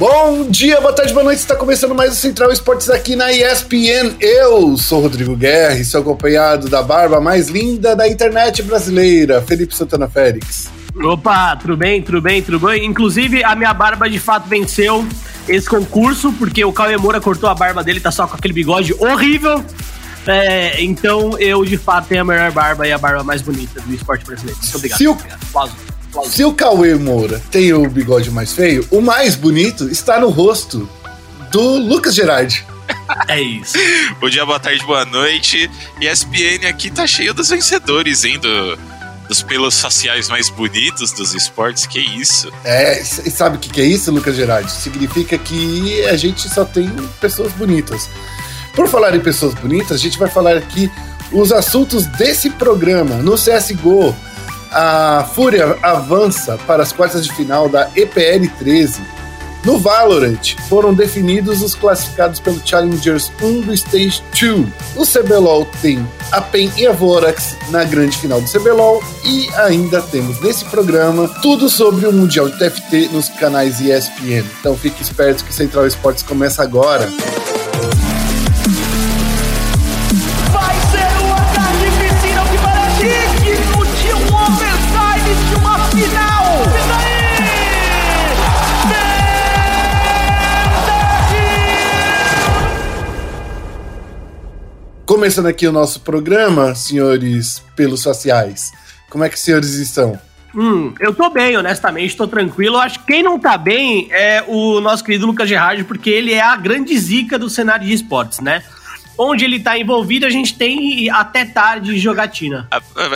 Bom dia, boa tarde, boa noite. Está começando mais o Central Esportes aqui na ESPN. Eu sou Rodrigo Guerra e sou acompanhado da barba mais linda da internet brasileira, Felipe Santana Félix. Opa, tudo bem, tudo bem, tudo bem? Inclusive, a minha barba de fato venceu esse concurso, porque o Cauê Moura cortou a barba dele, tá só com aquele bigode horrível. É, então, eu de fato tenho a melhor barba e a barba mais bonita do esporte brasileiro. Muito obrigado. Se o... Obrigado. Se o Cauê Moura tem o bigode mais feio, o mais bonito está no rosto do Lucas Gerardi. É isso. Bom dia, boa tarde, boa noite. E ESPN aqui tá cheio dos vencedores, hein? Do, dos pelos faciais mais bonitos dos esportes. Que isso? É, e sabe o que, que é isso, Lucas Gerardi? Significa que a gente só tem pessoas bonitas. Por falar em pessoas bonitas, a gente vai falar aqui os assuntos desse programa no CSGO a Fúria avança para as quartas de final da EPL 13. No Valorant, foram definidos os classificados pelo Challengers 1 do Stage 2. O CBLOL tem a PEN e a Vorax na grande final do CBLOL e ainda temos nesse programa tudo sobre o Mundial de TFT nos canais ESPN. Então fique esperto que Central Esportes começa agora. Começando aqui o nosso programa, senhores pelos faciais. Como é que os senhores estão? Hum, eu tô bem, honestamente, tô tranquilo. Acho que quem não tá bem é o nosso querido Lucas Gerardi, porque ele é a grande zica do cenário de esportes, né? Onde ele tá envolvido, a gente tem até tarde jogatina.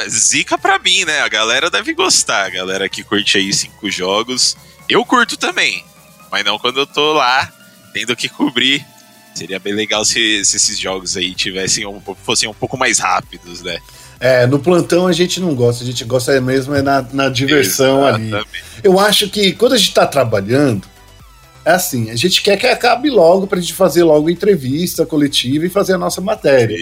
Zica pra mim, né? A galera deve gostar. A galera que curte aí cinco jogos. Eu curto também, mas não quando eu tô lá tendo que cobrir Seria bem legal se, se esses jogos aí tivessem um, fossem um pouco mais rápidos, né? É, no plantão a gente não gosta, a gente gosta mesmo é na, na diversão Exatamente. ali. Eu acho que quando a gente tá trabalhando, é assim, a gente quer que acabe logo pra gente fazer logo entrevista coletiva e fazer a nossa matéria.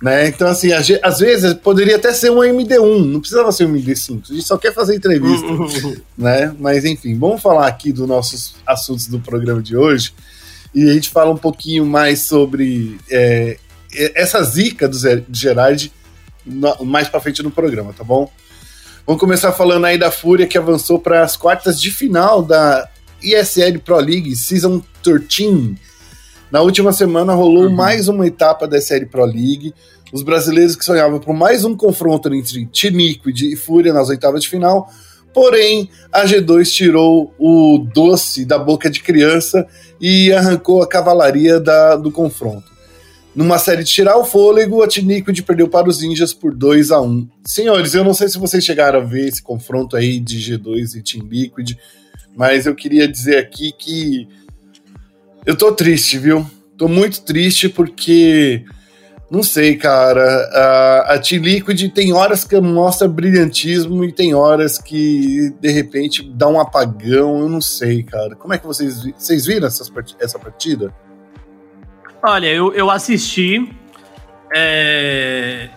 Né? Então, assim, às vezes poderia até ser um MD1, não precisava ser um MD5, a gente só quer fazer entrevista. né? Mas enfim, vamos falar aqui dos nossos assuntos do programa de hoje e a gente fala um pouquinho mais sobre é, essa zica do Gerard mais para frente no programa, tá bom? Vamos começar falando aí da Fúria que avançou para as quartas de final da ESL Pro League Season 13. Na última semana rolou uhum. mais uma etapa da SL Pro League. Os brasileiros que sonhavam por mais um confronto entre Team Liquid e Fúria nas oitavas de final Porém, a G2 tirou o doce da boca de criança e arrancou a cavalaria da, do confronto. Numa série de tirar o fôlego, a Tiniquid perdeu para os Ninjas por 2 a 1 Senhores, eu não sei se vocês chegaram a ver esse confronto aí de G2 e Team Liquid, mas eu queria dizer aqui que eu tô triste, viu? Tô muito triste porque não sei, cara. A, a T-Liquid tem horas que mostra brilhantismo e tem horas que, de repente, dá um apagão. Eu não sei, cara. Como é que vocês, vocês viram essas, essa partida? Olha, eu, eu assisti. É...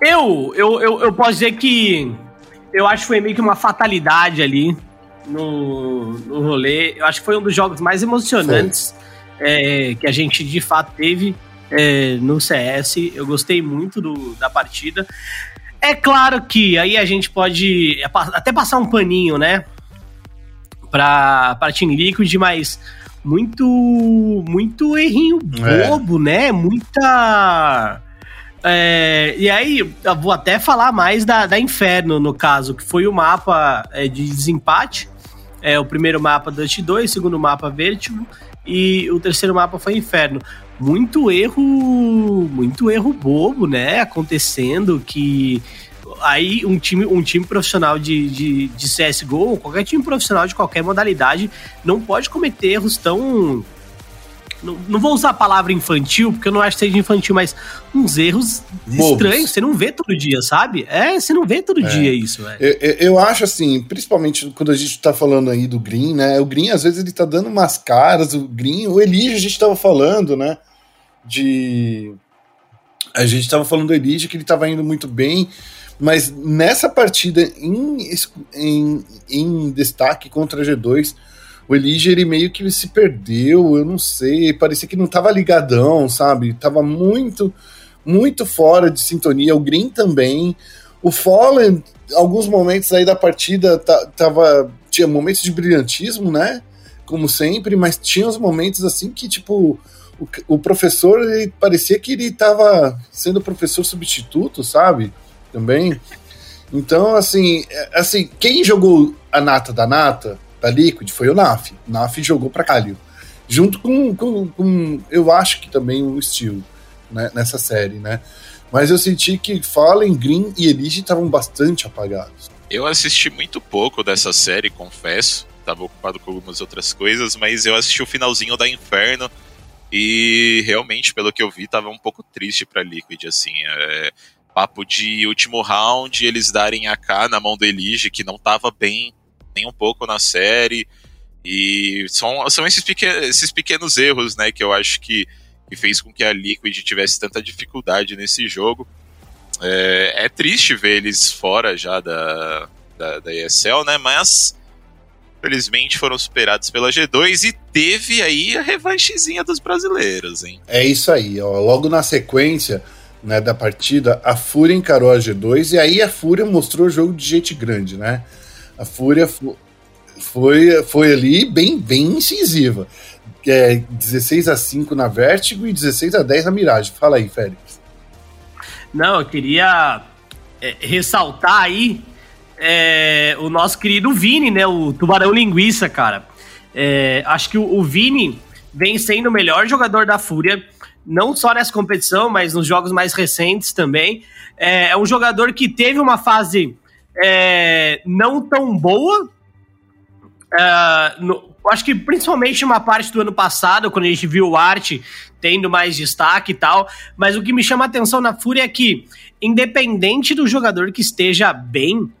Eu, eu, eu, eu posso dizer que eu acho que foi meio que uma fatalidade ali no, no rolê. Eu acho que foi um dos jogos mais emocionantes é, que a gente de fato teve é, no CS. Eu gostei muito do, da partida. É claro que aí a gente pode até passar um paninho, né? Pra, pra Team Liquid, mas muito, muito errinho é. bobo, é. né? Muita. É, e aí, eu vou até falar mais da, da Inferno, no caso, que foi o mapa é, de desempate. É, o primeiro mapa Dust 2, o segundo mapa Vertigo e o terceiro mapa foi Inferno muito erro, muito erro bobo, né? Acontecendo que aí um time, um time profissional de, de, de CSGO, qualquer time profissional de qualquer modalidade, não pode cometer erros tão. Não, não vou usar a palavra infantil, porque eu não acho que seja infantil, mas uns erros Bobos. estranhos, você não vê todo dia, sabe? É, você não vê todo é. dia isso, velho. Eu, eu, acho assim, principalmente quando a gente tá falando aí do Green, né? O Green, às vezes, ele tá dando umas caras, o Green, o Elige, a gente tava falando, né? De. A gente estava falando do Elite, que ele estava indo muito bem, mas nessa partida em, em, em destaque contra a G2, o Elige ele meio que se perdeu, eu não sei, parecia que não tava ligadão, sabe? Tava muito, muito fora de sintonia. O Green também. O Fallen, alguns momentos aí da partida, tava, tinha momentos de brilhantismo, né? Como sempre, mas tinha uns momentos assim que, tipo, o, professor ele parecia que ele tava sendo professor substituto, sabe? Também. Então, assim, é, assim, quem jogou a nata da nata, da Liquid, foi o NAF. O NAF jogou para Calil. Junto com, com, com, eu acho que também o Steel, né, nessa série, né? Mas eu senti que Fallen, Green e Elige estavam bastante apagados. Eu assisti muito pouco dessa série, confesso. Tava ocupado com algumas outras coisas, mas eu assisti o finalzinho da Inferno e realmente, pelo que eu vi, tava um pouco triste pra Liquid, assim. É, papo de último round, eles darem a K na mão do Elige, que não tava bem nem um pouco na série. E são, são esses, pequenos, esses pequenos erros, né, que eu acho que, que fez com que a Liquid tivesse tanta dificuldade nesse jogo. É, é triste ver eles fora já da, da, da ESL, né, mas felizmente foram superados pela G2 e teve aí a revanchezinha dos brasileiros, hein? É isso aí, ó. Logo na sequência, né, da partida, a Fúria encarou a G2 e aí a Fúria mostrou o jogo de gente grande, né? A Fúria foi, foi ali bem, bem incisiva. É, 16 a 5 na Vertigo e 16 a 10 na Mirage. Fala aí, Félix. Não, eu queria é, ressaltar aí é, o nosso querido Vini, né? O Tubarão Linguiça, cara. É, acho que o, o Vini vem sendo o melhor jogador da Fúria não só nessa competição, mas nos jogos mais recentes também. É, é um jogador que teve uma fase é, não tão boa. É, no, acho que principalmente uma parte do ano passado, quando a gente viu o Art tendo mais destaque e tal. Mas o que me chama a atenção na Fúria é que, independente do jogador que esteja bem,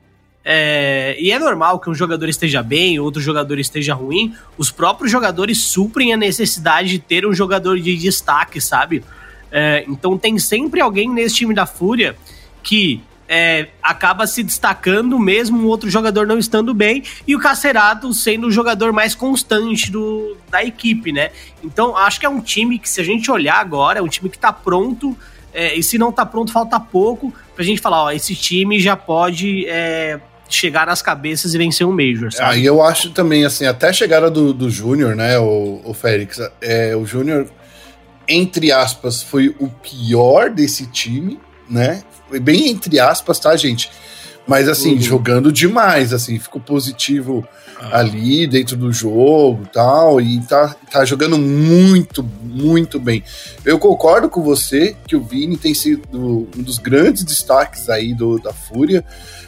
é, e é normal que um jogador esteja bem, outro jogador esteja ruim. Os próprios jogadores suprem a necessidade de ter um jogador de destaque, sabe? É, então tem sempre alguém nesse time da Fúria que é, acaba se destacando mesmo um outro jogador não estando bem e o Cacerato sendo o jogador mais constante do, da equipe, né? Então acho que é um time que, se a gente olhar agora, é um time que tá pronto. É, e se não tá pronto, falta pouco pra gente falar, ó, esse time já pode é, chegar nas cabeças e vencer um Major, sabe? Aí ah, eu acho também, assim, até a chegada do, do Júnior, né, o, o Félix, é, o Júnior, entre aspas, foi o pior desse time, né? Foi bem entre aspas, tá, gente? Mas, assim, uhum. jogando demais, assim, ficou positivo ah. ali dentro do jogo tal, e tá, tá jogando muito, muito bem. Eu concordo com você que o Vini tem sido um dos grandes destaques aí do, da Fúria,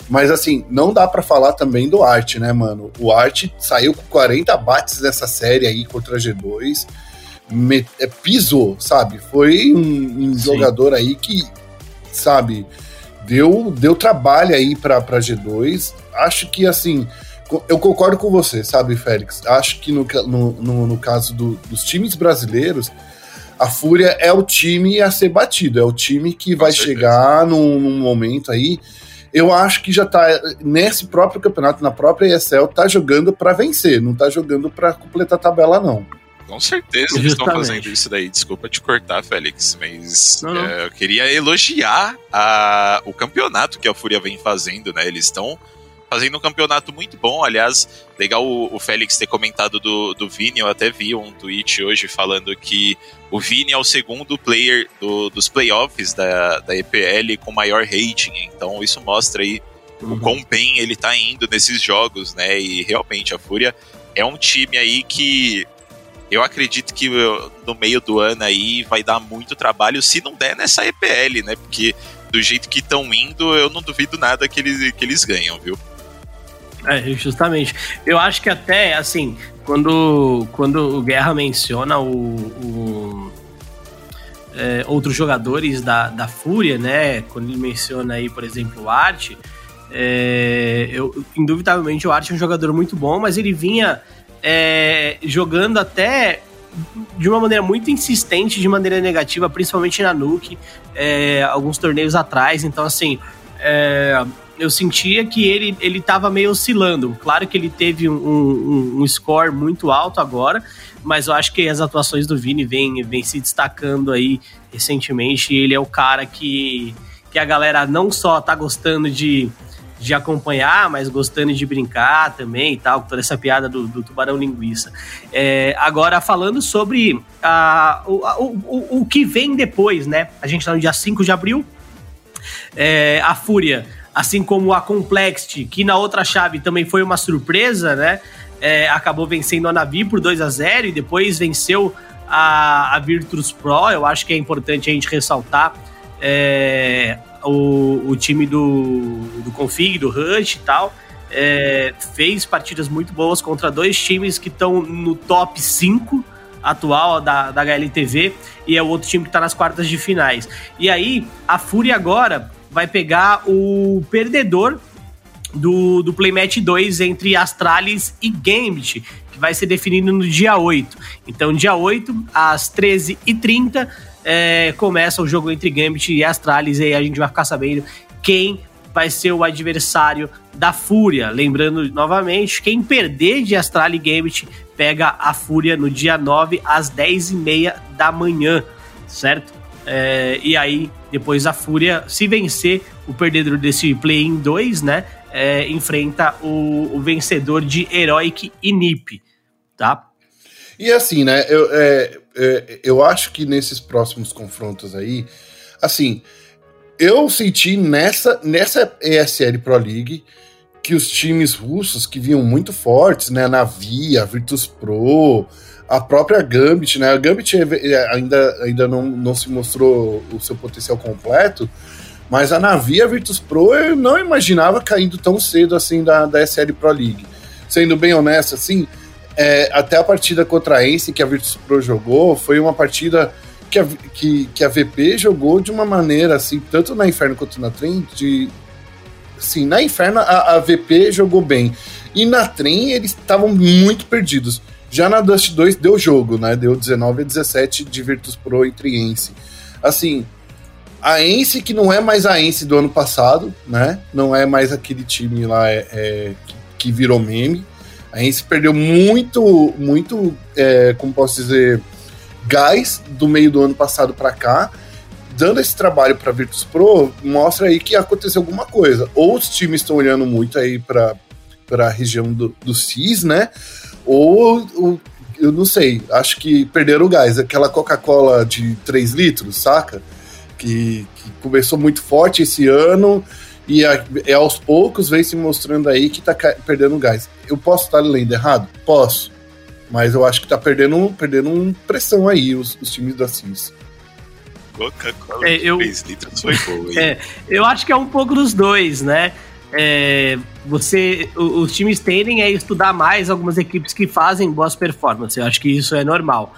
mas assim, não dá para falar também do Art, né, mano? O Art saiu com 40 bates nessa série aí contra a G2. Me, é, pisou, sabe? Foi um, um jogador aí que, sabe, deu, deu trabalho aí pra, pra G2. Acho que, assim, eu concordo com você, sabe, Félix? Acho que no, no, no, no caso do, dos times brasileiros, a Fúria é o time a ser batido, é o time que vai chegar num, num momento aí eu acho que já tá nesse próprio campeonato, na própria ESL, tá jogando para vencer, não tá jogando para completar a tabela, não. Com certeza eles estão fazendo isso daí. Desculpa te cortar, Félix, mas não, não. É, eu queria elogiar a, o campeonato que a Fúria vem fazendo, né? Eles estão fazendo um campeonato muito bom. Aliás, legal o, o Félix ter comentado do, do Vini. Eu até vi um tweet hoje falando que o Vini é o segundo player do, dos playoffs da, da EPL com maior rating. Então isso mostra aí uhum. o quão bem ele tá indo nesses jogos, né? E realmente a Fúria é um time aí que eu acredito que no meio do ano aí vai dar muito trabalho, se não der nessa EPL, né? Porque do jeito que estão indo, eu não duvido nada que eles, que eles ganham, viu? É, justamente. Eu acho que até, assim, quando, quando o Guerra menciona o, o é, outros jogadores da, da Fúria, né? Quando ele menciona aí, por exemplo, o Art, é, eu, indubitavelmente o Art é um jogador muito bom, mas ele vinha é, jogando até de uma maneira muito insistente, de maneira negativa, principalmente na Nuke, é, alguns torneios atrás. Então, assim, é, eu sentia que ele, ele tava meio oscilando. Claro que ele teve um, um, um score muito alto agora, mas eu acho que as atuações do Vini vêm vem se destacando aí recentemente. Ele é o cara que, que a galera não só tá gostando de, de acompanhar, mas gostando de brincar também e tal, toda essa piada do, do tubarão linguiça. É, agora, falando sobre a, o, o, o, que vem depois, né? A gente tá no dia 5 de abril. É, a Fúria, assim como a Complexity, que na outra chave também foi uma surpresa, né? é, acabou vencendo a Navi por 2 a 0 e depois venceu a, a Virtus Pro. Eu acho que é importante a gente ressaltar é, o, o time do, do Config, do Rush e tal. É, fez partidas muito boas contra dois times que estão no top 5 atual da, da HLTV e é o outro time que está nas quartas de finais. E aí, a Fúria agora vai pegar o perdedor do, do Playmatch 2 entre Astralis e Gambit, que vai ser definido no dia 8. Então, dia 8, às 13h30, é, começa o jogo entre Gambit e Astralis, e aí a gente vai ficar sabendo quem vai ser o adversário da Fúria. Lembrando novamente, quem perder de Astralis Gambit pega a Fúria no dia 9, às 10h30 da manhã, certo? É, e aí, depois a Fúria, se vencer o perdedor desse play-in 2, né? é, enfrenta o, o, vencedor de Heroic e NiP, tá? E assim, né, eu, é, eu acho que nesses próximos confrontos aí, assim, eu senti nessa, nessa ESL Pro League que os times russos que vinham muito fortes, né, na Via, Virtus Pro, a própria Gambit, né, a Gambit é, ainda, ainda não, não se mostrou o seu potencial completo, mas a Navi a Virtus Pro eu não imaginava caindo tão cedo assim da, da SL Pro League. Sendo bem honesto, assim, é, até a partida contra a Ence que a Virtus Pro jogou foi uma partida que a, que, que a VP jogou de uma maneira, assim, tanto na Inferno quanto na Trem, de. Sim, na Inferno a, a VP jogou bem. E na Trem eles estavam muito perdidos. Já na Dust 2 deu jogo, né? Deu 19 a 17 de Virtus Pro entre Ence. Assim, a Ence, que não é mais a Ence do ano passado, né? Não é mais aquele time lá é, é, que, que, virou meme. A Ence perdeu muito, muito, é, como posso dizer, gás do meio do ano passado para cá. Dando esse trabalho para Virtus Pro, mostra aí que aconteceu alguma coisa. Ou os times estão olhando muito aí para a região do, do CIS, né? Ou, ou eu não sei, acho que perderam o gás. Aquela Coca-Cola de 3 litros, saca? que, que começou muito forte esse ano e a, é aos poucos vem se mostrando aí que tá perdendo gás. Eu posso estar lendo errado? Posso. Mas eu acho que tá perdendo, perdendo pressão aí os, os times da CIS. Coca-Cola é, eu, foi boa, é, eu acho que é um pouco dos dois, né? É, você, os times tendem a estudar mais algumas equipes que fazem boas performances. Eu acho que isso é normal.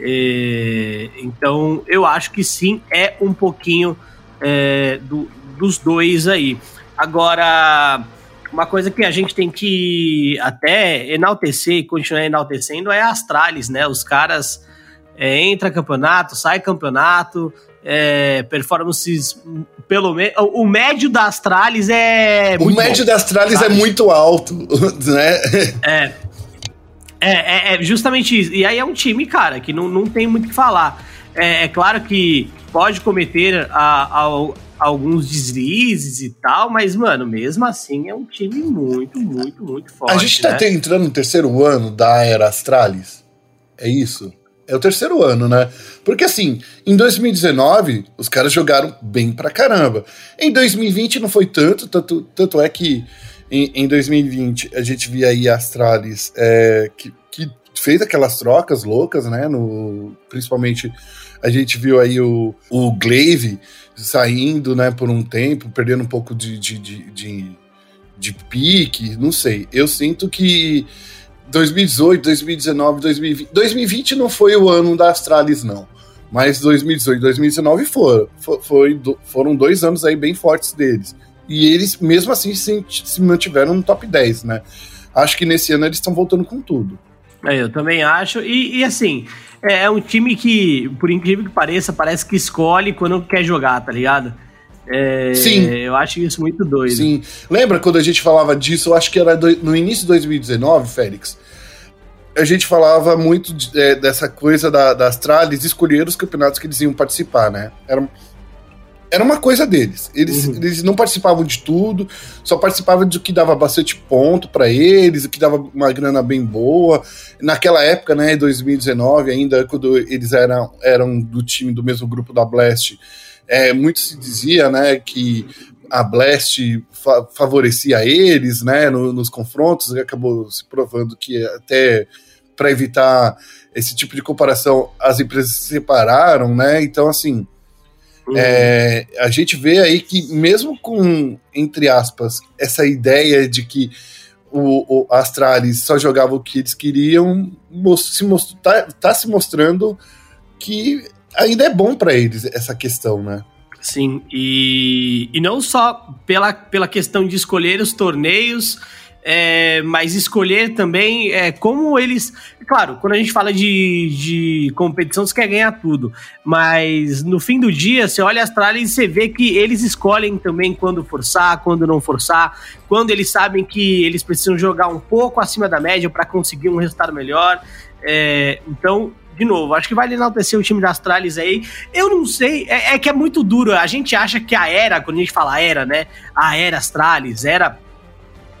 É, então, eu acho que sim, é um pouquinho é, do, dos dois aí. Agora, uma coisa que a gente tem que até enaltecer e continuar enaltecendo é a Astralis, né? Os caras é, entra campeonato, sai campeonato, é, performances pelo menos. O médio da Astralis é. O médio bom, da Astralis sabe? é muito alto, né? É. É, é, é, justamente isso. E aí é um time, cara, que não, não tem muito o que falar. É, é claro que pode cometer a, a, alguns deslizes e tal, mas, mano, mesmo assim é um time muito, muito, muito forte. A gente tá né? entrando no terceiro ano da Era Astralis. É isso? É o terceiro ano, né? Porque assim, em 2019, os caras jogaram bem pra caramba. Em 2020 não foi tanto, tanto, tanto é que em, em 2020, a gente via aí a Astralis é, que, que fez aquelas trocas loucas, né? No, principalmente a gente viu aí o, o Glaive saindo, né, por um tempo, perdendo um pouco de, de, de, de, de pique, não sei. Eu sinto que 2018, 2019, 2020. 2020 não foi o ano da Astralis, não. Mas 2018 2019 foram. Foi, foram dois anos aí bem fortes deles. E eles, mesmo assim, se, se mantiveram no top 10, né? Acho que nesse ano eles estão voltando com tudo. É, eu também acho. E, e assim, é, é, um time que, por incrível que pareça, parece que escolhe quando quer jogar, tá ligado? É, Sim. Eu acho isso muito doido. Sim. Lembra quando a gente falava disso? Eu acho que era do, no início de 2019, Félix. A gente falava muito de, é, dessa coisa da, da Astralis escolher os campeonatos que eles iam participar, né? Era, era uma coisa deles. Eles, uhum. eles não participavam de tudo, só participavam do que dava bastante ponto para eles, o que dava uma grana bem boa. Naquela época, né, 2019, ainda quando eles eram, eram do time do mesmo grupo da Blast, é, muito se dizia, né, que a Blast fa favorecia eles, né, no, nos confrontos, e acabou se provando que até para evitar esse tipo de comparação, as empresas se separaram, né? Então, assim, uhum. é, a gente vê aí que mesmo com, entre aspas, essa ideia de que o, o Astralis só jogava o que eles queriam, se most, tá, tá se mostrando que ainda é bom para eles essa questão, né? Sim, e, e não só pela, pela questão de escolher os torneios, é, mas escolher também é, como eles. Claro, quando a gente fala de, de competição, você quer ganhar tudo, mas no fim do dia, você olha as tralhas e você vê que eles escolhem também quando forçar, quando não forçar, quando eles sabem que eles precisam jogar um pouco acima da média para conseguir um resultado melhor. É, então, de novo, acho que vale enaltecer o time da Astralis aí. Eu não sei, é, é, que é muito duro. A gente acha que a era, quando a gente fala era, né? A era Astralis, era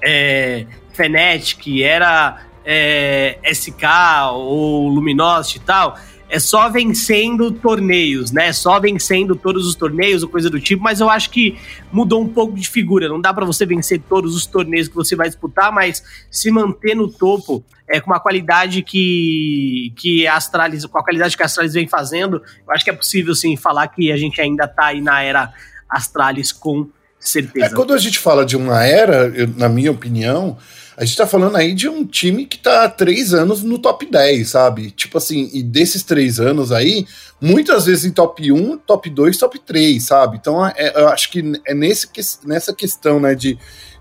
é, Fnatic, era é, SK ou Luminosity e tal é só vencendo torneios, né? Só vencendo todos os torneios ou coisa do tipo, mas eu acho que mudou um pouco de figura. Não dá para você vencer todos os torneios que você vai disputar, mas se manter no topo é, com uma qualidade que, que a Astralis, com a qualidade que a Astralis vem fazendo, eu acho que é possível sim falar que a gente ainda tá aí na era Astralis com certeza. É, quando a gente fala de uma era, eu, na minha opinião, a gente tá falando aí de um time que tá há três anos no top 10, sabe? Tipo assim, e desses três anos aí, muitas vezes em top 1, top 2, top 3, sabe? Então é, eu acho que é nesse, nessa questão, né, de,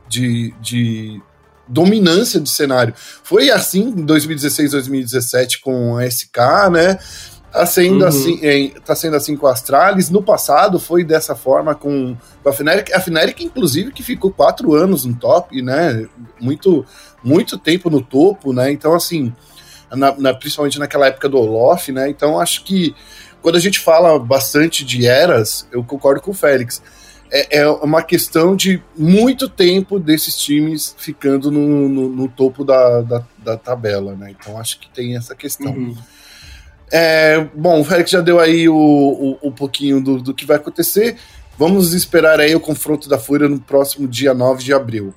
de, de dominância de cenário. Foi assim em 2016, 2017 com a SK, né? Tá sendo, uhum. assim, é, tá sendo assim com a Astralis. No passado foi dessa forma com, com a Fnatic. A Fnatic, inclusive, que ficou quatro anos no top, né? Muito, muito tempo no topo, né? Então, assim, na, na, principalmente naquela época do Olof, né? Então, acho que quando a gente fala bastante de eras, eu concordo com o Félix. É, é uma questão de muito tempo desses times ficando no, no, no topo da, da, da, tabela, né? Então, acho que tem essa questão. Uhum. É, bom, o Félix já deu aí o, o, pouquinho do, do, que vai acontecer. Vamos esperar aí o confronto da Fúria no próximo dia 9 de abril.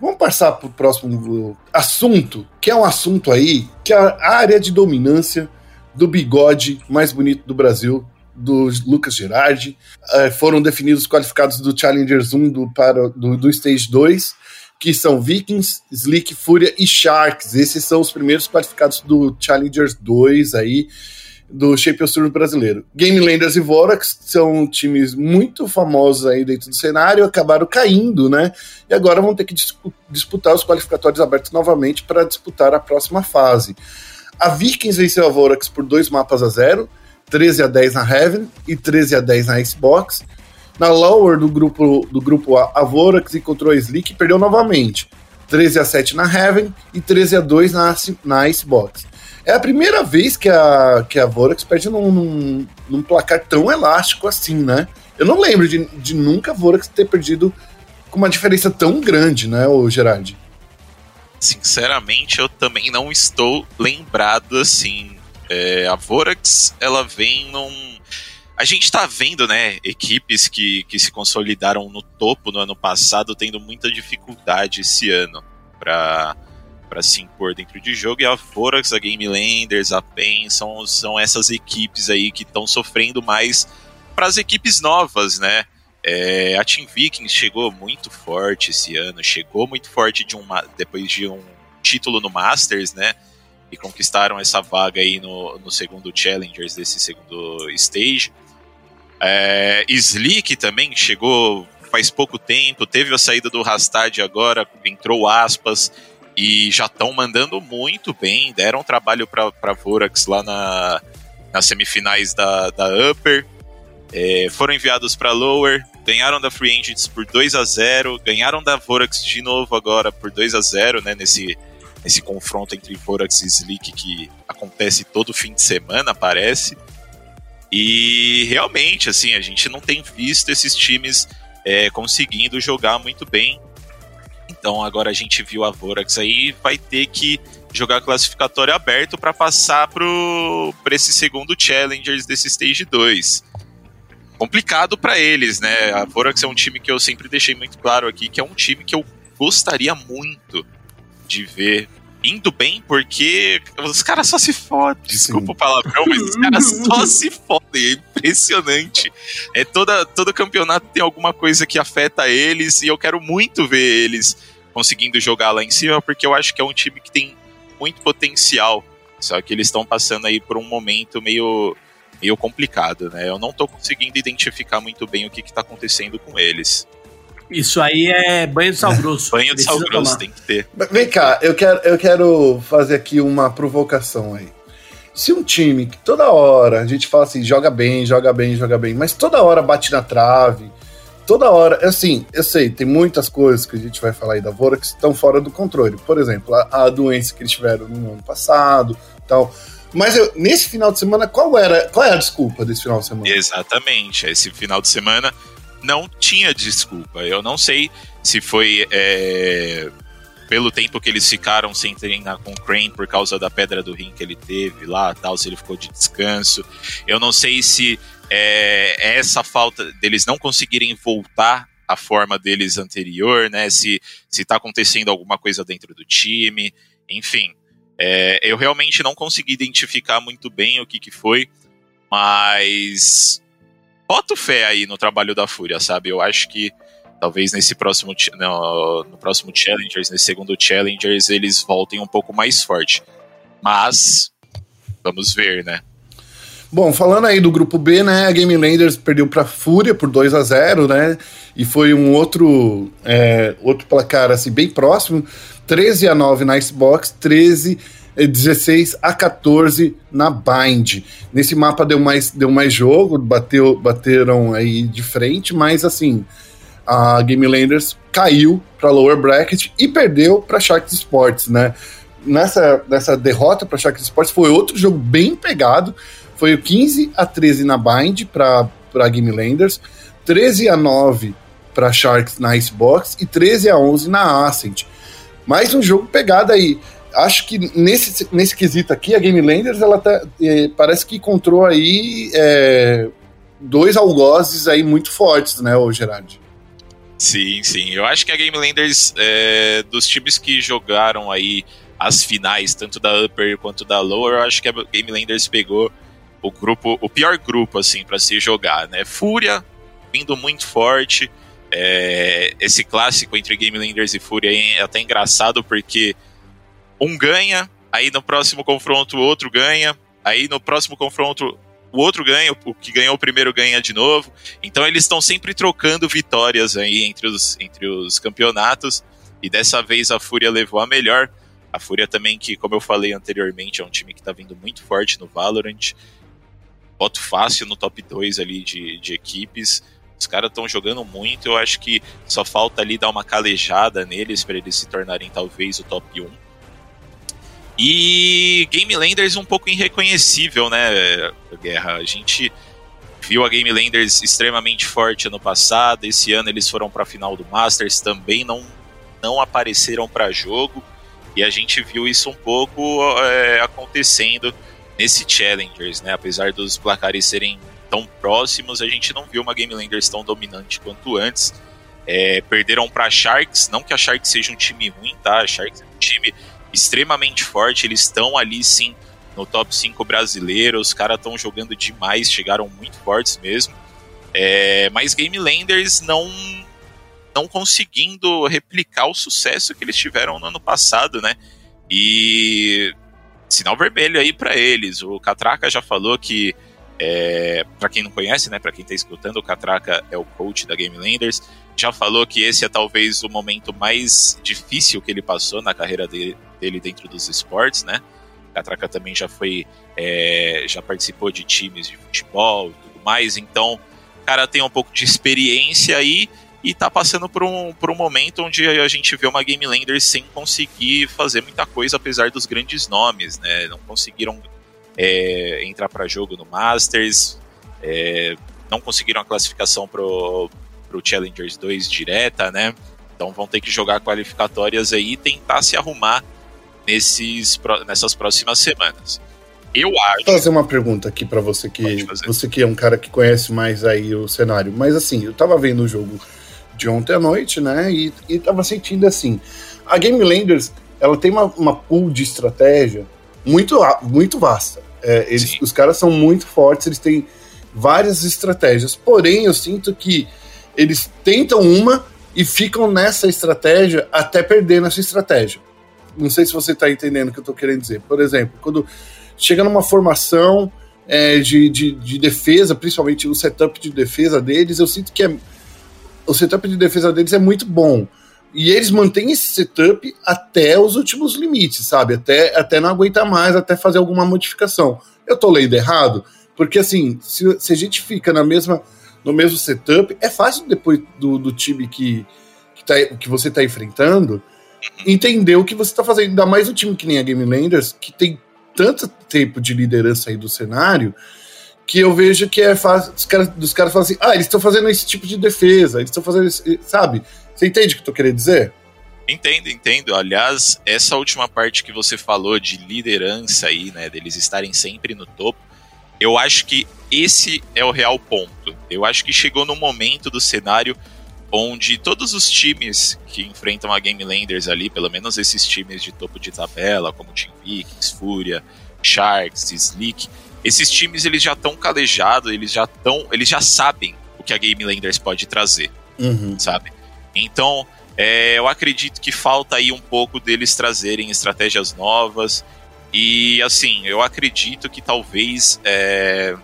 Vamos passar para o próximo assunto, que é um assunto aí, que é a área de dominância do bigode mais bonito do Brasil, do Lucas Gerardi. É, foram definidos os qualificados do Challengers 1 do, para, do, do Stage 2 que são Vikings, Slick, Fúria e Sharks. Esses são os primeiros qualificados do Challengers 2 aí, do Shape Tour brasileiro. Game Landers e Vorax são times muito famosos aí dentro do cenário, acabaram caindo, né? E agora vão ter que disputar os qualificatórios abertos novamente para disputar a próxima fase. A Vikings venceu a Vorax por dois mapas a zero, 13 a 10 na Heaven e 13 a 10 na Xbox. Na lower do grupo, do grupo A, a Vorax encontrou a Slick e perdeu novamente. 13 a 7 na Heaven e 13 a 2 na, na Icebox. É a primeira vez que a, que a Vorax perde num, num, num placar tão elástico assim, né? Eu não lembro de, de nunca a Vorax ter perdido com uma diferença tão grande, né, o Gerard? Sinceramente, eu também não estou lembrado assim. É, a Vorax, ela vem num a gente está vendo, né, equipes que, que se consolidaram no topo no ano passado tendo muita dificuldade esse ano para para se impor dentro de jogo e a Vorax, a Game Landers, a PEN são, são essas equipes aí que estão sofrendo mais para as equipes novas, né? É, a Team Vikings chegou muito forte esse ano, chegou muito forte de uma, depois de um título no Masters, né? E conquistaram essa vaga aí no, no segundo Challengers desse segundo stage. É, Slick também chegou faz pouco tempo, teve a saída do Rastad agora, entrou aspas, e já estão mandando muito bem, deram trabalho para Vorax lá na, nas semifinais da, da Upper, é, foram enviados para Lower, ganharam da Free Agents por 2 a 0 ganharam da Vorax de novo agora por 2 a 0 né, nesse, nesse confronto entre Vorax e Slick que acontece todo fim de semana, parece. E realmente, assim, a gente não tem visto esses times é, conseguindo jogar muito bem. Então agora a gente viu a Vorax aí, vai ter que jogar classificatório aberto para passar para esse segundo Challengers desse Stage 2 complicado para eles, né? A Vorax é um time que eu sempre deixei muito claro aqui, que é um time que eu gostaria muito de ver indo bem, porque os caras só se fodem. Desculpa o palavrão, mas os caras só se fodem. É impressionante. É toda, todo campeonato tem alguma coisa que afeta eles e eu quero muito ver eles conseguindo jogar lá em cima, porque eu acho que é um time que tem muito potencial. Só que eles estão passando aí por um momento meio meio complicado, né? Eu não tô conseguindo identificar muito bem o que, que tá acontecendo com eles. Isso aí é banho de sal grosso. banho de sal grosso, tem que ter. Vem cá, eu quero, eu quero fazer aqui uma provocação aí. Se um time que toda hora a gente fala assim, joga bem, joga bem, joga bem, mas toda hora bate na trave, toda hora, assim, eu sei, tem muitas coisas que a gente vai falar aí da Vora que estão fora do controle. Por exemplo, a, a doença que eles tiveram no ano passado, tal. Mas eu, nesse final de semana, qual era qual é a desculpa desse final de semana? Exatamente. Esse final de semana não tinha desculpa. Eu não sei se foi é, pelo tempo que eles ficaram sem treinar com o Crane por causa da pedra do rim que ele teve lá, tal, se ele ficou de descanso. Eu não sei se é, essa falta deles não conseguirem voltar à forma deles anterior, né? Se se tá acontecendo alguma coisa dentro do time, enfim. É, eu realmente não consegui identificar muito bem o que, que foi, mas boto fé aí no trabalho da Fúria, sabe? Eu acho que talvez nesse próximo no, no próximo Challengers, nesse segundo Challengers, eles voltem um pouco mais forte. Mas vamos ver, né? Bom, falando aí do grupo B, né, a Game Landers perdeu para Fúria por 2 a 0, né? E foi um outro é, outro placar assim bem próximo. 13 a 9 na Xbox, 13 16 a 14 na Bind. Nesse mapa deu mais, deu mais jogo, bateu, bateram aí de frente, mas assim, a Game Landers caiu para lower bracket e perdeu para Sharks Sports, né? Nessa, nessa derrota para Sharks Sports foi outro jogo bem pegado. Foi o 15 a 13 na Bind para Game Landers, 13 a 9 para Sharks na Icebox e 13 a 11 na Ascent. Mais um jogo pegado aí. Acho que nesse, nesse quesito aqui, a Game Landers, ela tá, é, parece que encontrou aí é, dois algozes aí muito fortes, né, ô Gerard? Sim, sim. Eu acho que a Game Landers, é, dos times que jogaram aí as finais, tanto da Upper quanto da Lower, eu acho que a Game Landers pegou o grupo, o pior grupo, assim, para se jogar, né? Fúria, vindo muito forte, é, esse clássico entre Game Landers e Fúria é até engraçado porque um ganha, aí no próximo confronto o outro ganha, aí no próximo confronto o outro ganha, o que ganhou o primeiro ganha de novo. Então eles estão sempre trocando vitórias aí entre os, entre os campeonatos. E dessa vez a Fúria levou a melhor. A Fúria também, que, como eu falei anteriormente, é um time que está vindo muito forte no Valorant. Boto fácil no top 2 ali de, de equipes. Os caras estão jogando muito, eu acho que só falta ali dar uma calejada neles para eles se tornarem talvez o top 1. E Game Landers um pouco irreconhecível, né, Guerra? A gente viu a Game Landers extremamente forte ano passado, esse ano eles foram para a final do Masters, também não, não apareceram para jogo, e a gente viu isso um pouco é, acontecendo nesse Challengers, né? Apesar dos placares serem tão próximos, a gente não viu uma Game Landers tão dominante quanto antes. É, perderam para Sharks, não que a Sharks seja um time ruim, tá? A Sharks é um time extremamente forte, eles estão ali sim no top 5 brasileiro, os caras estão jogando demais, chegaram muito fortes mesmo. É, mas Game Landers não não conseguindo replicar o sucesso que eles tiveram no ano passado, né? E sinal vermelho aí para eles. O Catraca já falou que é, para quem não conhece, né, para quem está escutando, o Catraca é o coach da Game Landers. Já falou que esse é talvez o momento mais difícil que ele passou na carreira dele, dele dentro dos esportes, né? Catraca também já foi, é, já participou de times de futebol e tudo mais. Então, o cara tem um pouco de experiência aí e tá passando por um, por um momento onde a gente vê uma Game Lander sem conseguir fazer muita coisa, apesar dos grandes nomes, né? Não conseguiram é, entrar para jogo no Masters, é, não conseguiram a classificação pro, pro Challengers 2 direta, né? Então vão ter que jogar qualificatórias aí e tentar se arrumar nesses, nessas próximas semanas. Eu acho. Vou fazer uma pergunta aqui para você que você que é um cara que conhece mais aí o cenário, mas assim, eu tava vendo o jogo de ontem à noite, né? E, e tava sentindo assim, a Game Landers, ela tem uma, uma pool de estratégia muito muito vasta. É, eles, os caras são muito fortes, eles têm várias estratégias. Porém, eu sinto que eles tentam uma e ficam nessa estratégia até perder nessa estratégia. Não sei se você está entendendo o que eu estou querendo dizer. Por exemplo, quando chega numa formação é, de, de, de, defesa, principalmente o setup de defesa deles, eu sinto que é, o setup de defesa deles é muito bom. E eles mantêm esse setup até os últimos limites, sabe? Até, até não aguentar mais, até fazer alguma modificação. Eu tô lendo errado? Porque assim, se, se a gente fica na mesma, no mesmo setup, é fácil depois do, do time que, que, tá, que você tá enfrentando entender o que você tá fazendo. Ainda mais um time que nem a Game Landers, que tem tanto tempo de liderança aí do cenário, que eu vejo que é fácil dos caras, dos caras falam assim: ah, eles estão fazendo esse tipo de defesa, eles estão fazendo esse, sabe? Você entende o que eu tô querendo dizer? Entendo, entendo. Aliás, essa última parte que você falou de liderança aí, né, deles estarem sempre no topo, eu acho que esse é o real ponto. Eu acho que chegou no momento do cenário onde todos os times que enfrentam a Game Landers ali, pelo menos esses times de topo de tabela, como Team Vikings, Fúria, Sharks, Slick, esses times eles já estão calejados, eles já estão, eles já sabem o que a Game Landers pode trazer, uhum. sabe? Então, é, eu acredito que falta aí um pouco deles trazerem estratégias novas e assim, eu acredito que talvez é,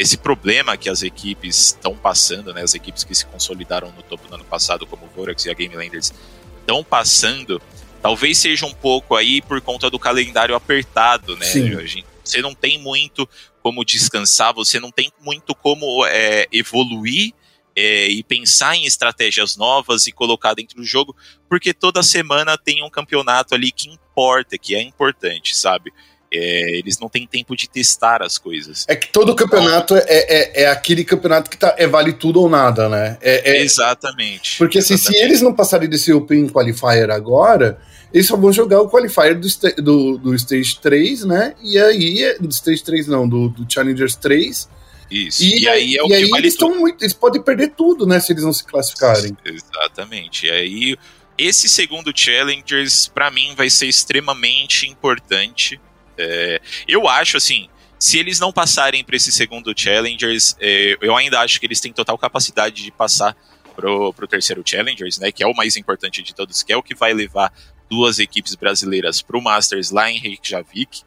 esse problema que as equipes estão passando, né, as equipes que se consolidaram no topo no ano passado, como o Vorax e a Game Landers, estão passando, talvez seja um pouco aí por conta do calendário apertado, né? Sim. Você não tem muito como descansar, você não tem muito como é, evoluir é, e pensar em estratégias novas e colocar dentro do jogo, porque toda semana tem um campeonato ali que importa, que é importante, sabe? É, eles não têm tempo de testar as coisas. É que todo campeonato é, é, é aquele campeonato que tá, é vale tudo ou nada, né? É, é exatamente. Porque assim, se eles não passarem desse Open Qualifier agora, eles só vão jogar o Qualifier do, do, do Stage 3, né? E aí, do Stage 3 não, do, do Challengers 3. Isso. E, e aí é o e aí vale eles, muito, eles podem perder tudo, né? Se eles não se classificarem. Exatamente. E aí, esse segundo Challengers, para mim, vai ser extremamente importante é, eu acho, assim, se eles não passarem para esse segundo Challengers, é, eu ainda acho que eles têm total capacidade de passar pro, pro terceiro Challengers, né? Que é o mais importante de todos, que é o que vai levar duas equipes brasileiras pro Masters lá em Reykjavik.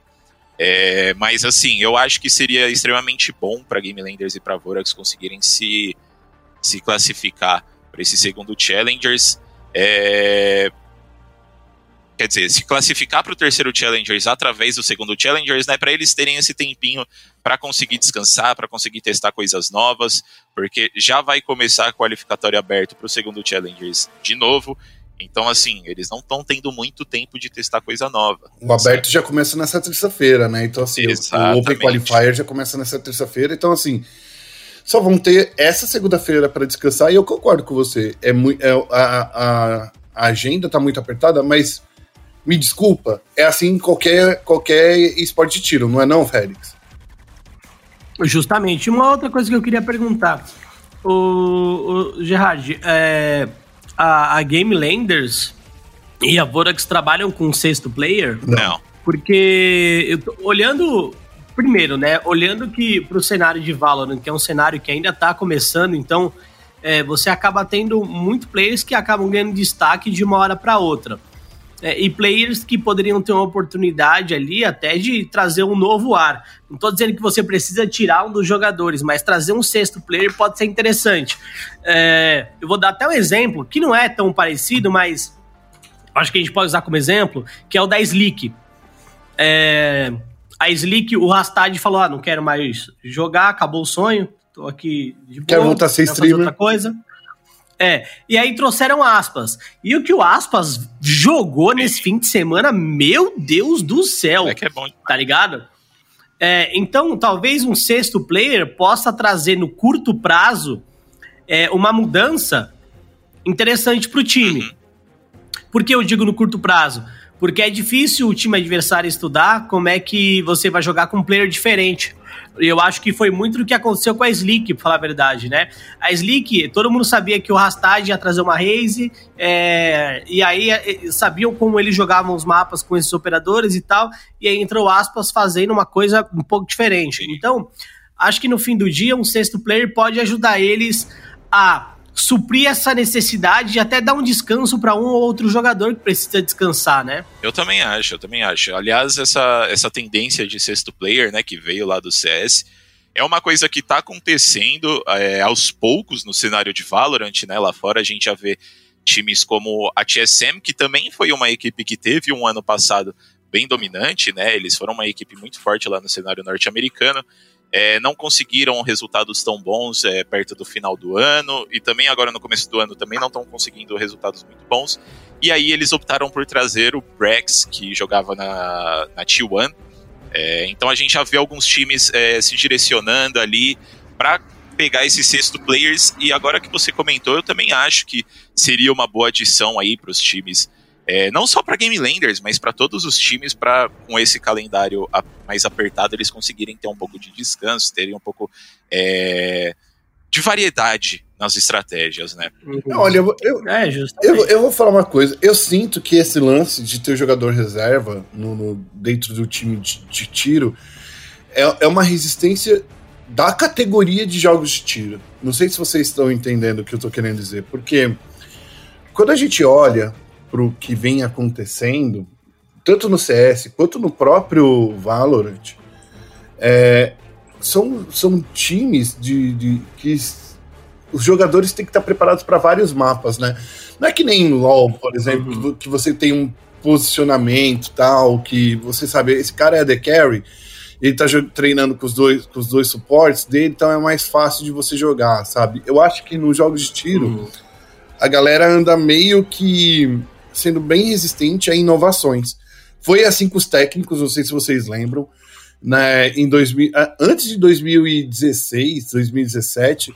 É, mas assim, eu acho que seria extremamente bom para Game Landers e para Vorax conseguirem se, se classificar para esse segundo Challengers. É, quer dizer, se classificar para o terceiro Challengers através do segundo Challengers, né, para eles terem esse tempinho para conseguir descansar, para conseguir testar coisas novas, porque já vai começar a qualificatória aberta para o segundo Challengers de novo. Então, assim, eles não estão tendo muito tempo de testar coisa nova. O aberto já começa nessa terça-feira, né? Então, assim, Exatamente. o Open Qualifier já começa nessa terça-feira. Então, assim, só vão ter essa segunda-feira para descansar. E eu concordo com você. É, muito, é a, a, a agenda está muito apertada, mas me desculpa, é assim em qualquer, qualquer esporte de tiro, não é não, Félix? Justamente. Uma outra coisa que eu queria perguntar. O, o Gerard, é, a, a Game Landers e a Vorax trabalham com sexto player? Não. Porque eu tô olhando primeiro, né? Olhando que para o cenário de Valorant, que é um cenário que ainda está começando, então é, você acaba tendo muito players que acabam ganhando destaque de uma hora para outra é, e players que poderiam ter uma oportunidade ali até de trazer um novo ar. Não estou dizendo que você precisa tirar um dos jogadores, mas trazer um sexto player pode ser interessante. É, eu vou dar até um exemplo que não é tão parecido, mas acho que a gente pode usar como exemplo, que é o da Slick. É, a Slick, o Rastad falou: ah, não quero mais jogar, acabou o sonho. tô aqui de boa. Quero voltar a ser streamer. outra coisa. É, e aí trouxeram aspas. E o que o aspas jogou nesse fim de semana, meu Deus do céu. É que é bom. Tá ligado? É, então, talvez um sexto player possa trazer no curto prazo é, uma mudança interessante para o time. Uhum. Por que eu digo no curto prazo? Porque é difícil o time adversário estudar como é que você vai jogar com um player diferente. Eu acho que foi muito do que aconteceu com a Slick, pra falar a verdade, né? A Slick, todo mundo sabia que o Rastad ia trazer uma raise, é, e aí é, sabiam como eles jogavam os mapas com esses operadores e tal, e aí entrou aspas fazendo uma coisa um pouco diferente. Então, acho que no fim do dia, um sexto player pode ajudar eles a suprir essa necessidade e até dar um descanso para um ou outro jogador que precisa descansar, né? Eu também acho, eu também acho. Aliás, essa, essa tendência de sexto player, né, que veio lá do CS, é uma coisa que está acontecendo é, aos poucos no cenário de Valorant, né? Lá fora a gente já vê times como a TSM, que também foi uma equipe que teve um ano passado bem dominante, né? Eles foram uma equipe muito forte lá no cenário norte-americano é, não conseguiram resultados tão bons é, perto do final do ano e também agora no começo do ano também não estão conseguindo resultados muito bons. E aí eles optaram por trazer o Brex, que jogava na, na T1. É, então a gente já vê alguns times é, se direcionando ali para pegar esses sexto players. E agora que você comentou, eu também acho que seria uma boa adição aí para os times é, não só para Game Landers, mas para todos os times, para com esse calendário mais apertado, eles conseguirem ter um pouco de descanso, terem um pouco é, de variedade nas estratégias, né? Uhum. Olha, eu, eu, é, eu, eu, vou falar uma coisa. Eu sinto que esse lance de ter o jogador reserva no, no dentro do time de, de tiro é, é uma resistência da categoria de jogos de tiro. Não sei se vocês estão entendendo o que eu estou querendo dizer, porque quando a gente olha para o que vem acontecendo, tanto no CS quanto no próprio Valorant, é, são, são times de, de, que os jogadores têm que estar preparados para vários mapas, né? Não é que nem LoL, por exemplo, uhum. que você tem um posicionamento tal, que você sabe, esse cara é the carry, ele tá treinando com os dois, com os dois suportes dele, então é mais fácil de você jogar, sabe? Eu acho que nos jogos de tiro, uhum. a galera anda meio que sendo bem resistente a inovações. Foi assim com os técnicos, não sei se vocês lembram, né, em 2000, antes de 2016, 2017,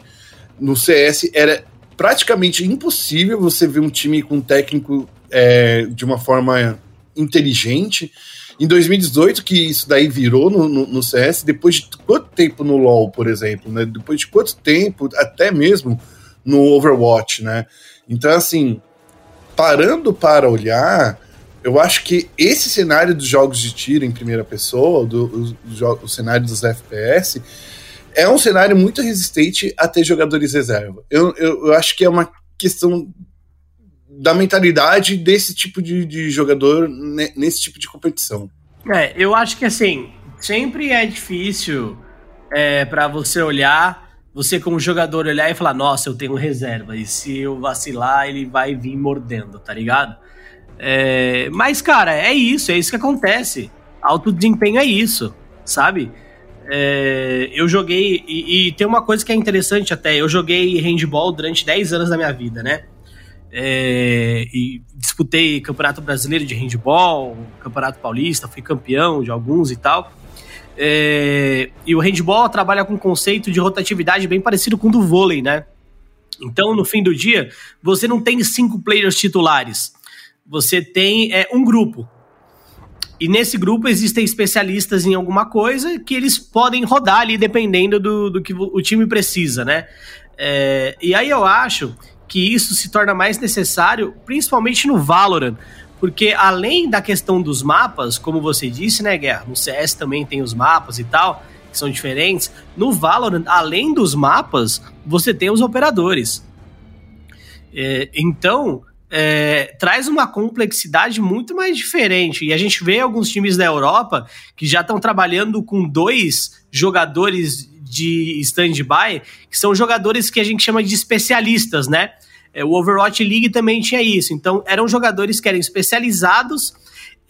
no CS era praticamente impossível você ver um time com técnico é, de uma forma inteligente. Em 2018, que isso daí virou no, no, no, CS, depois de quanto tempo no LoL, por exemplo, né? Depois de quanto tempo, até mesmo no Overwatch, né? Então, assim, parando para olhar, eu acho que esse cenário dos jogos de tiro em primeira pessoa, do, o, o cenário dos FPS, é um cenário muito resistente a ter jogadores reserva. Eu, eu, eu acho que é uma questão da mentalidade desse tipo de, de jogador nesse tipo de competição. É, eu acho que assim, sempre é difícil é, para você olhar você como jogador olhar e falar, nossa, eu tenho reserva, e se eu vacilar, ele vai vir mordendo, tá ligado? É, mas, cara, é isso, é isso que acontece. Alto desempenho é isso, sabe? É, eu joguei, e, e, tem uma coisa que é interessante até, eu joguei handball durante 10 anos da minha vida, né? É, e disputei Campeonato Brasileiro de Handball, Campeonato Paulista, fui campeão de alguns e tal. É, e o handball trabalha com um conceito de rotatividade bem parecido com o do vôlei, né? Então, no fim do dia, você não tem cinco players titulares. Você tem é, um grupo. E nesse grupo existem especialistas em alguma coisa que eles podem rodar ali dependendo do, do que o time precisa, né? É, e aí eu acho que isso se torna mais necessário, principalmente no Valorant, porque além da questão dos mapas, como você disse, né, Guerra? No CS também tem os mapas e tal, que são diferentes. No Valorant, além dos mapas, você tem os operadores. É, então, é, traz uma complexidade muito mais diferente. E a gente vê alguns times da Europa que já estão trabalhando com dois jogadores de stand-by, que são jogadores que a gente chama de especialistas, né? É, o Overwatch League também tinha isso. Então, eram jogadores que eram especializados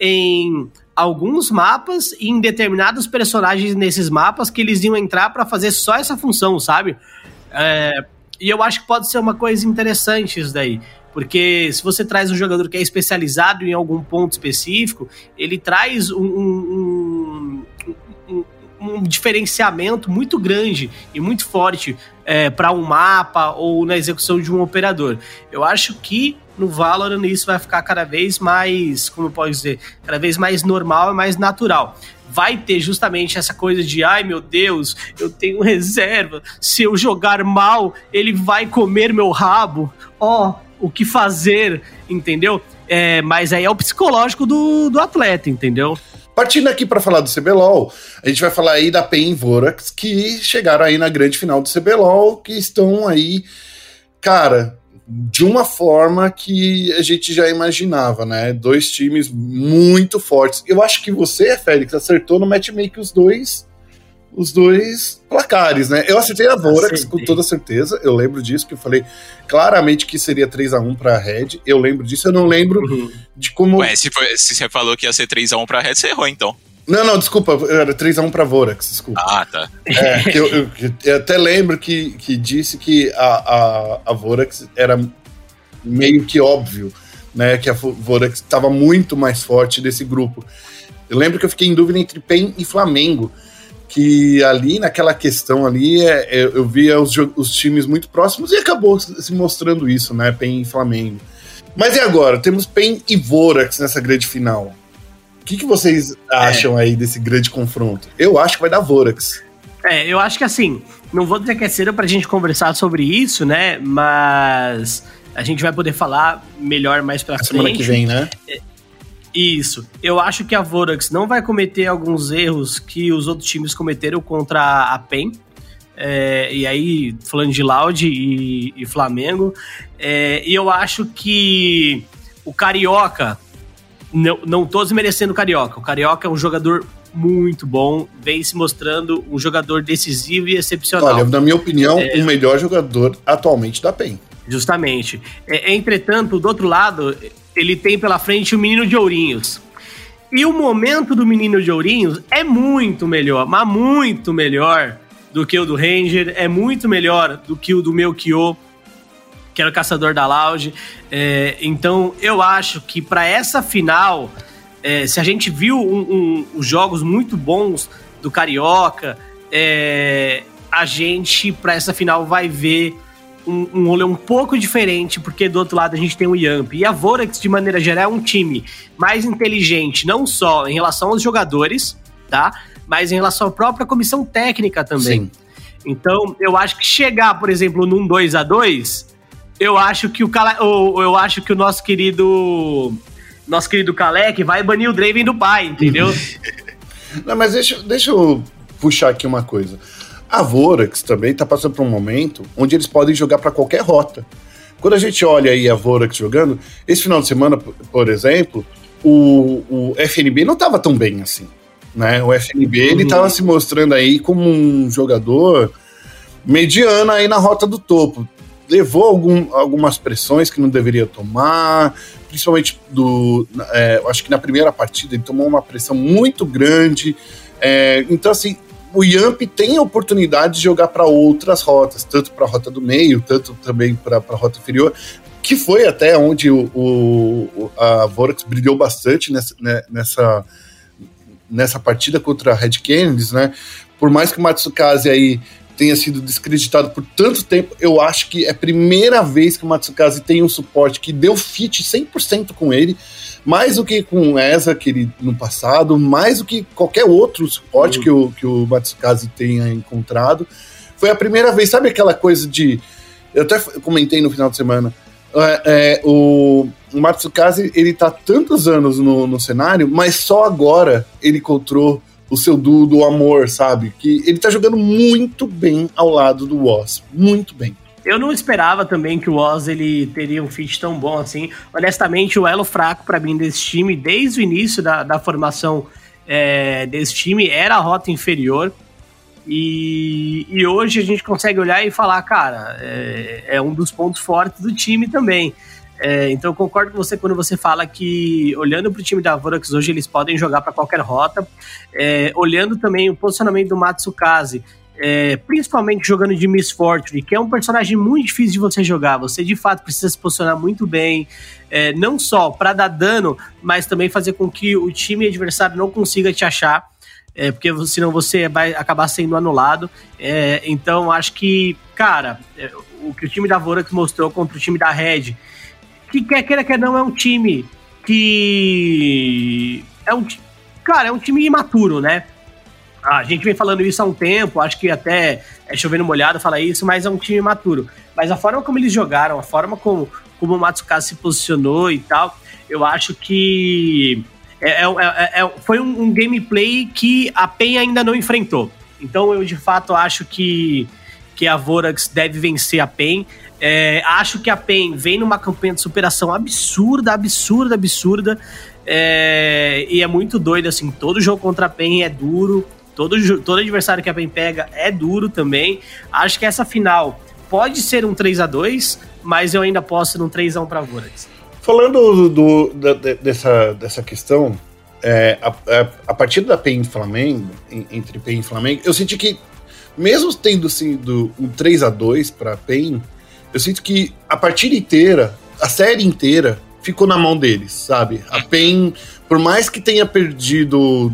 em alguns mapas e em determinados personagens nesses mapas que eles iam entrar para fazer só essa função, sabe? É, e eu acho que pode ser uma coisa interessante isso daí. Porque se você traz um jogador que é especializado em algum ponto específico, ele traz um, um, um, diferenciamento muito grande e muito forte é, para um mapa ou na execução de um operador. Eu acho que no Valorant isso vai ficar cada vez mais, como eu posso dizer, cada vez mais normal e mais natural vai ter justamente essa coisa de ai meu Deus, eu tenho reserva, se eu jogar mal, ele vai comer meu rabo. Ó, oh, o que fazer, entendeu? É, mas aí é o psicológico do, do atleta, entendeu? Partindo aqui para falar do CBLOL, a gente vai falar aí da PEN Vorax, que chegaram aí na grande final do CBLOL, que estão aí, cara, de uma forma que a gente já imaginava, né? Dois times muito fortes. Eu acho que você, Félix, acertou no matchmaking os dois os dois placares, né? Eu acertei a Vorax com toda certeza. Eu lembro disso, que eu falei claramente que seria 3 a 1 pra Red. Eu lembro disso, eu não lembro uhum. de como. Ué, se, foi, se você falou que ia ser 3 a 1 pra Red, você errou então. Não, não, desculpa, era 3x1 pra Vorax, desculpa. Ah, tá. É, eu, eu, eu, até lembro que, que disse que a, a, a Vorax era meio que óbvio, né? Que a Vorax estava muito mais forte desse grupo. Eu lembro que eu fiquei em dúvida entre PEN e Flamengo que ali naquela questão ali é, é, eu via os, os, times muito próximos e acabou se mostrando isso, né? PEN e Flamengo. Mas e agora? Temos PEN e Vorax nessa grande final. O que, que vocês acham é. aí desse grande confronto? Eu acho que vai dar Vorax. É, eu acho que assim, não vou dizer que é cedo pra gente conversar sobre isso, né? Mas a gente vai poder falar melhor mais pra a frente. Semana que vem, né? Isso. Eu acho que a Vorax não vai cometer alguns erros que os outros times cometeram contra a PEN. É, e aí, falando de Loud e, e Flamengo. É, e eu acho que o Carioca, não, não tô desmerecendo o Carioca. O Carioca é um jogador muito bom, vem se mostrando um jogador decisivo e excepcional. Olha, na minha opinião, é, o melhor jogador atualmente da PEN. Justamente. É, entretanto, do outro lado, ele tem pela frente o Menino de Ourinhos. E o momento do Menino de Ourinhos é muito melhor, mas muito melhor do que o do Ranger, é muito melhor do que o do Melchior, que era o caçador da Lounge. É, então, eu acho que para essa final, é, se a gente viu um, um, os jogos muito bons do Carioca, é, a gente, para essa final, vai ver um, um rolê um pouco diferente, porque do outro lado a gente tem o Yamp. E a Vorax, de maneira geral, é um time mais inteligente, não só em relação aos jogadores, tá? Mas em relação à própria comissão técnica também. Sim. Então, eu acho que chegar, por exemplo, num 2 a 2 eu acho que o Cala... eu acho que o nosso querido nosso querido Kalec vai banir o Draven do pai, entendeu? Não, mas deixa, deixa eu puxar aqui uma coisa. A Vorax também está passando por um momento onde eles podem jogar para qualquer rota. Quando a gente olha aí a Vorax jogando, esse final de semana, por exemplo, o, o FNB não estava tão bem assim. Né? O FNB uhum. ele estava se mostrando aí como um jogador mediano aí na rota do topo. Levou algum, algumas pressões que não deveria tomar, principalmente do. É, acho que na primeira partida ele tomou uma pressão muito grande. É, então, assim, o Yamp tem a oportunidade de jogar para outras rotas, tanto para a rota do meio, tanto também para a rota inferior, que foi até onde o, o a Vorax brilhou bastante nessa, né, nessa, nessa partida contra a Red Canids, né? Por mais que o Matsukaze aí tenha sido descreditado por tanto tempo, eu acho que é a primeira vez que o Matsukaze tem um suporte que deu fit 100% com ele mais do que com o Eza que ele, no passado, mais do que qualquer outro suporte uhum. que, o, que o Matsukaze tenha encontrado. Foi a primeira vez, sabe aquela coisa de. Eu até comentei no final de semana. É, é, o, o Matsukaze, ele tá tantos anos no, no cenário, mas só agora ele encontrou o seu duo do amor, sabe? Que ele tá jogando muito bem ao lado do Woz. Muito bem. Eu não esperava também que o Oz ele teria um fit tão bom assim. Honestamente, o elo fraco para mim desse time, desde o início da, da formação é, desse time, era a rota inferior. E, e, hoje a gente consegue olhar e falar, cara, é, é um dos pontos fortes do time também. É, então eu concordo com você quando você fala que, olhando para o time da Vorax hoje, eles podem jogar para qualquer rota. É, olhando também o posicionamento do Matsukaze, é, principalmente jogando de Miss Fortune, que é um personagem muito difícil de você jogar. Você de fato precisa se posicionar muito bem, é, não só para dar dano, mas também fazer com que o time adversário não consiga te achar. É, porque senão você vai acabar sendo anulado. É, então, acho que, cara, é, o que o time da Vorax mostrou contra o time da Red, que quer queira que não é um time que. É um. Cara, é um time imaturo, né? A gente vem falando isso há um tempo, acho que até é chovendo molhado falar isso, mas é um time imaturo. Mas a forma como eles jogaram, a forma como, como o Matsukaze se posicionou e tal, eu acho que é, é, é, é foi um, um, gameplay que a PEN ainda não enfrentou. Então eu de fato acho que, que a Vorax deve vencer a PEN. É, acho que a PEN vem numa campanha de superação absurda, absurda, absurda. É, e é muito doido, assim, todo jogo contra a PEN é duro. Todo, todo adversário que a PEN pega é duro também. Acho que essa final pode ser um 3 a 2 mas eu ainda posso num 3 a 1 para Vorax. Falando do, do, dessa, dessa questão, é, a, a, a partida da PEN Flamengo, entre PEN e Flamengo, eu senti que, mesmo tendo sido um 3 a 2 para PEN, eu sinto que a partida inteira, a série inteira, ficou na mão deles, sabe? A PEN, por mais que tenha perdido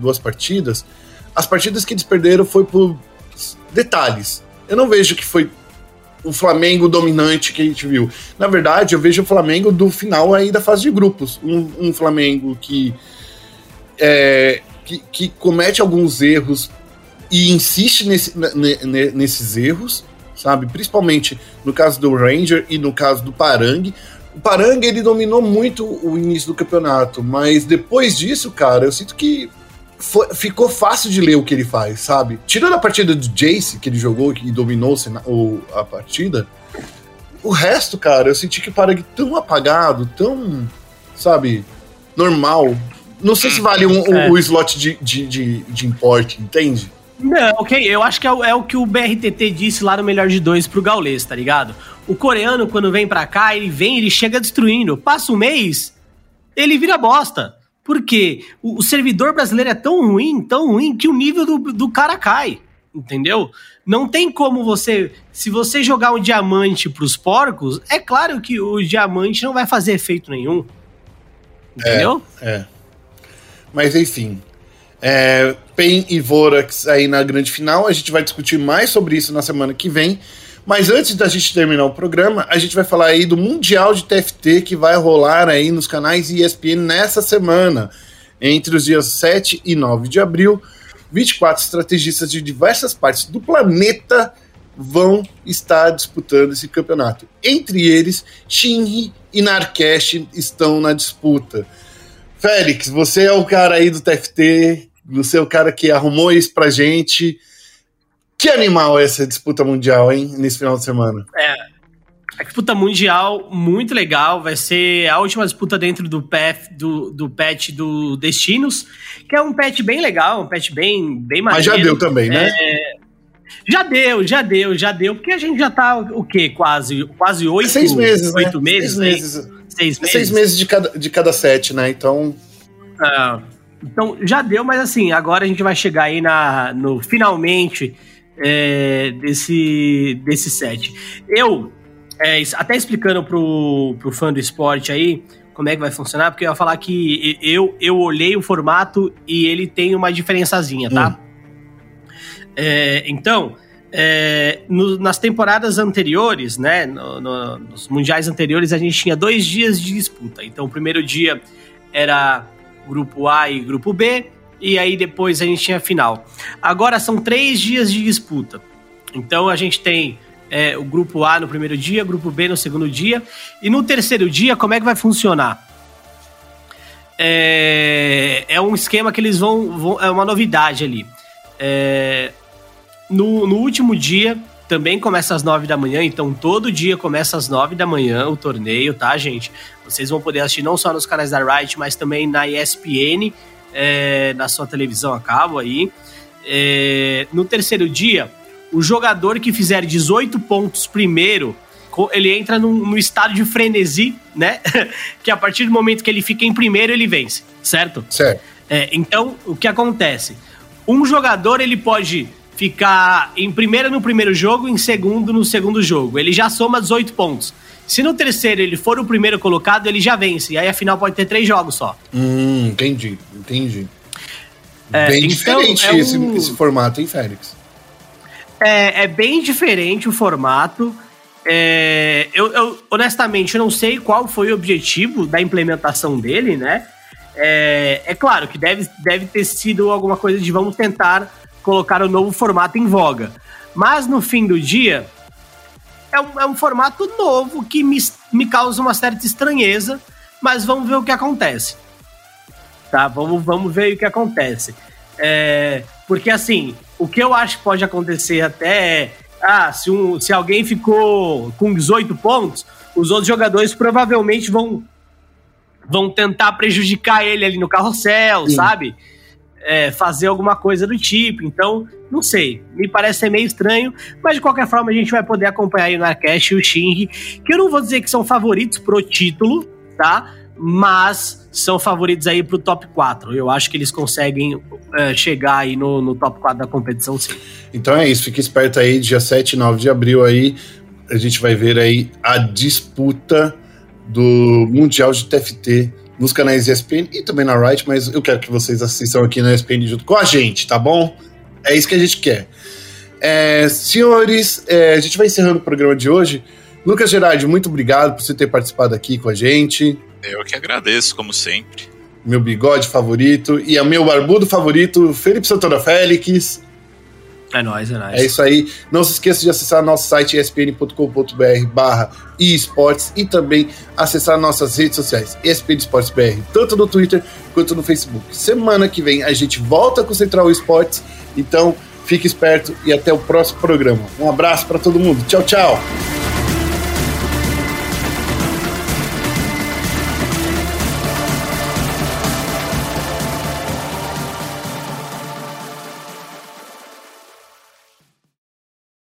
duas partidas, as partidas que eles perderam foi por detalhes. Eu não vejo que foi o Flamengo dominante que a gente viu. Na verdade, eu vejo o Flamengo do final aí da fase de grupos. Um, um Flamengo que, é, que, que, comete alguns erros e insiste nesse, nesses erros, sabe? Principalmente no caso do Ranger e no caso do Parang. O Parang ele dominou muito o início do campeonato, mas depois disso, cara, eu sinto que foi, ficou fácil de ler o que ele faz, sabe? Tirando a partida do Jace, que ele jogou e dominou o, a partida, o resto, cara, eu senti que o Parag tão apagado, tão, sabe, normal. Não sei se vale um, é. o, o slot de, de, de, de import, entende? Não, ok, eu acho que é, é, o que o BRTT disse lá no Melhor de Dois pro Gaules, tá ligado? O coreano, quando vem pra cá, ele vem, ele chega destruindo. Passa um mês, ele vira bosta. Porque o, o servidor brasileiro é tão ruim, tão ruim, que o nível do, do cara cai. Entendeu? Não tem como você. Se você jogar um diamante pros porcos, é claro que o diamante não vai fazer efeito nenhum. Entendeu? É. é. Mas enfim. É, Pen e Vorax aí na grande final. A gente vai discutir mais sobre isso na semana que vem. Mas antes da gente terminar o programa, a gente vai falar aí do Mundial de TFT que vai rolar aí nos canais ESPN nessa semana, entre os dias 7 e 9 de abril. 24 estrategistas de diversas partes do planeta vão estar disputando esse campeonato. Entre eles, Shinji e Narkesh estão na disputa. Félix, você é o cara aí do TFT, você é o cara que arrumou isso pra gente. Que animal é essa disputa mundial, hein, nesse final de semana? É. A disputa mundial, muito legal. Vai ser a última disputa dentro do, path, do, do patch do Destinos, que é um patch bem legal, um patch bem, bem maneiro. Mas já deu também, né? É, já deu, já deu, já deu, porque a gente já tá, o quê? Quase, quase oito, seis meses, né? oito né? meses, seis meses. Seis meses. Seis meses de cada, de cada sete, né? Então. Ah, então, já deu, mas assim, agora a gente vai chegar aí na, no finalmente é, desse, desse set. Eu, é, até explicando pro, pro fã do esporte aí como é que vai funcionar, porque eu ia falar que eu, eu olhei o formato e ele tem uma diferençazinha, tá? Hum. É, então, é, no, nas temporadas anteriores, né, no, no, nos mundiais anteriores, a gente tinha dois dias de disputa. Então, o primeiro dia era grupo A e grupo B, e aí depois a gente tinha a final. Agora são três dias de disputa. Então a gente tem é, o grupo A no primeiro dia, grupo B no segundo dia, e no terceiro dia, como é que vai funcionar? É, é um esquema que eles vão, vão É uma novidade ali. É, no, no último dia, também começa às nove da manhã, então todo dia começa às nove da manhã o torneio, tá, gente? Vocês vão poder assistir não só nos canais da Riot, mas também na ESPN é, na sua televisão a cabo aí. É, no terceiro dia, o jogador que fizer 18 pontos primeiro ele entra num, num estado de frenesi, né? que a partir do momento que ele fica em primeiro, ele vence, certo? Certo. É, então, o que acontece? Um jogador ele pode ficar em primeiro no primeiro jogo, em segundo no segundo jogo. Ele já soma 18 pontos. Se no terceiro ele for o primeiro colocado, ele já vence. E aí a final pode ter três jogos só. Hum, entendi, entendi. É, bem então, diferente é esse, um... esse, formato, hein, Félix? É, é bem diferente o formato. É, eu, eu, honestamente, eu não sei qual foi o objetivo da implementação dele, né? É, é claro que deve, deve ter sido alguma coisa de vamos tentar colocar o novo formato em voga. Mas no fim do dia, é um, é um formato novo que me, me causa uma certa estranheza, mas vamos ver o que acontece. Tá? Vamos, vamos ver o que acontece. É, porque assim, o que eu acho que pode acontecer até é. Ah, se, um, se alguém ficou com 18 pontos, os outros jogadores provavelmente vão vão tentar prejudicar ele ali no carrossel, Sim. sabe? É, fazer alguma coisa do tipo. Então, não sei. Me parece ser meio estranho, mas de qualquer forma a gente vai poder acompanhar aí o Narcast e o Shinji, que eu não vou dizer que são favoritos pro título, tá? Mas são favoritos aí pro top 4. Eu acho que eles conseguem é, chegar aí no, no top 4 da competição, sim. Então é isso, fique esperto aí, dia 7 e 9 de abril aí, a gente vai ver aí a disputa do Mundial de TFT nos canais ESPN e também na Riot, mas eu quero que vocês assistam aqui na ESPN junto com a gente, tá bom? É isso que a gente quer. É, senhores, é, a gente vai encerrando o programa de hoje. Lucas Gerardi, muito obrigado por você ter participado aqui com a gente. Eu que agradeço, como sempre. Meu bigode favorito e o meu barbudo favorito, Felipe Santana Félix. É nóis, é nóis. É isso aí. Não se esqueça de acessar nosso site espn.com.br barra esportes e também acessar nossas redes sociais, ESPN Esportes BR, tanto no Twitter quanto no Facebook. Semana que vem a gente volta com o Central Esportes, então fique esperto e até o próximo programa. Um abraço para todo mundo. Tchau, tchau.